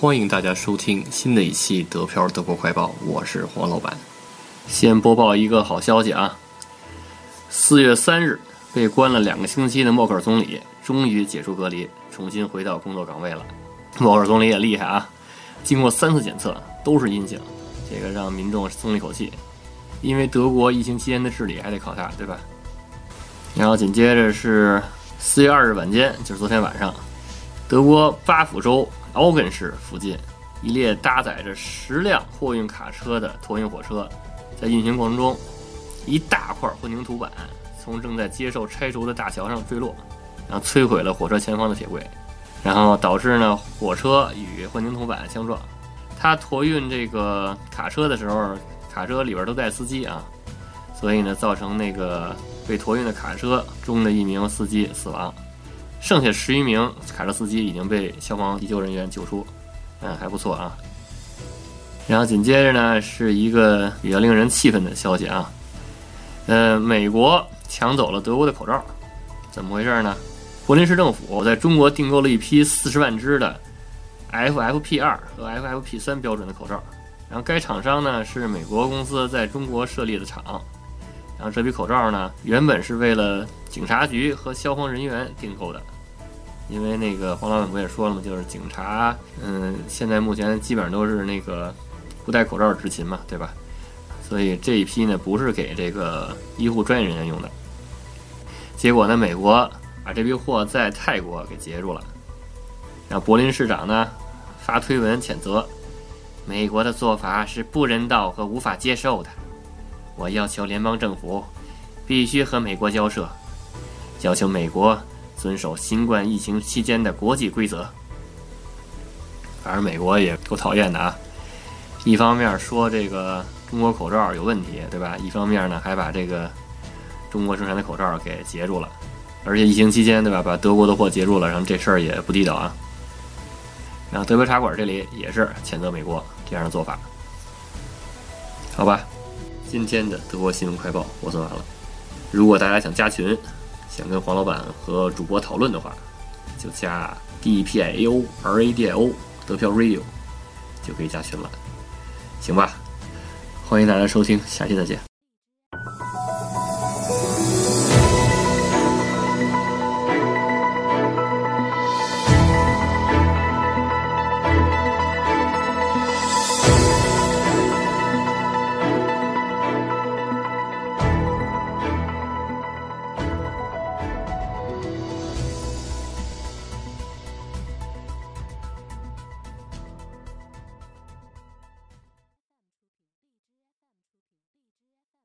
欢迎大家收听新的一期德漂德国快报，我是黄老板。先播报一个好消息啊！四月三日，被关了两个星期的默克尔总理终于解除隔离，重新回到工作岗位了。默克尔总理也厉害啊，经过三次检测都是阴性，这个让民众松了一口气，因为德国疫情期间的治理还得靠他，对吧？然后紧接着是四月二日晚间，就是昨天晚上，德国巴甫州。奥根市附近，一列搭载着十辆货运卡车的托运火车，在运行过程中，一大块混凝土板从正在接受拆除的大桥上坠落，然后摧毁了火车前方的铁轨，然后导致呢火车与混凝土板相撞。他托运这个卡车的时候，卡车里边都带司机啊，所以呢造成那个被托运的卡车中的一名司机死亡。剩下十余名卡车司机已经被消防急救人员救出，嗯，还不错啊。然后紧接着呢，是一个比较令人气愤的消息啊，呃，美国抢走了德国的口罩，怎么回事呢？柏林市政府在中国订购了一批四十万只的 FFP 二和 FFP 三标准的口罩，然后该厂商呢是美国公司在中国设立的厂，然后这批口罩呢原本是为了警察局和消防人员订购的。因为那个黄老板不也说了吗？就是警察，嗯，现在目前基本上都是那个不戴口罩执勤嘛，对吧？所以这一批呢不是给这个医护专业人员用的。结果呢，美国把这批货在泰国给截住了，然后柏林市长呢发推文谴责美国的做法是不人道和无法接受的。我要求联邦政府必须和美国交涉，要求美国。遵守新冠疫情期间的国际规则。反正美国也够讨厌的啊！一方面说这个中国口罩有问题，对吧？一方面呢还把这个中国生产的口罩给截住了，而且疫情期间，对吧？把德国的货截住了，然后这事儿也不地道啊。然后德国茶馆这里也是谴责美国这样的做法。好吧，今天的德国新闻快报我做完了。如果大家想加群，想跟黄老板和主播讨论的话，就加 D P I A O R A D I O 得票 Radio，就可以加群了，行吧？欢迎大家收听，下期再见。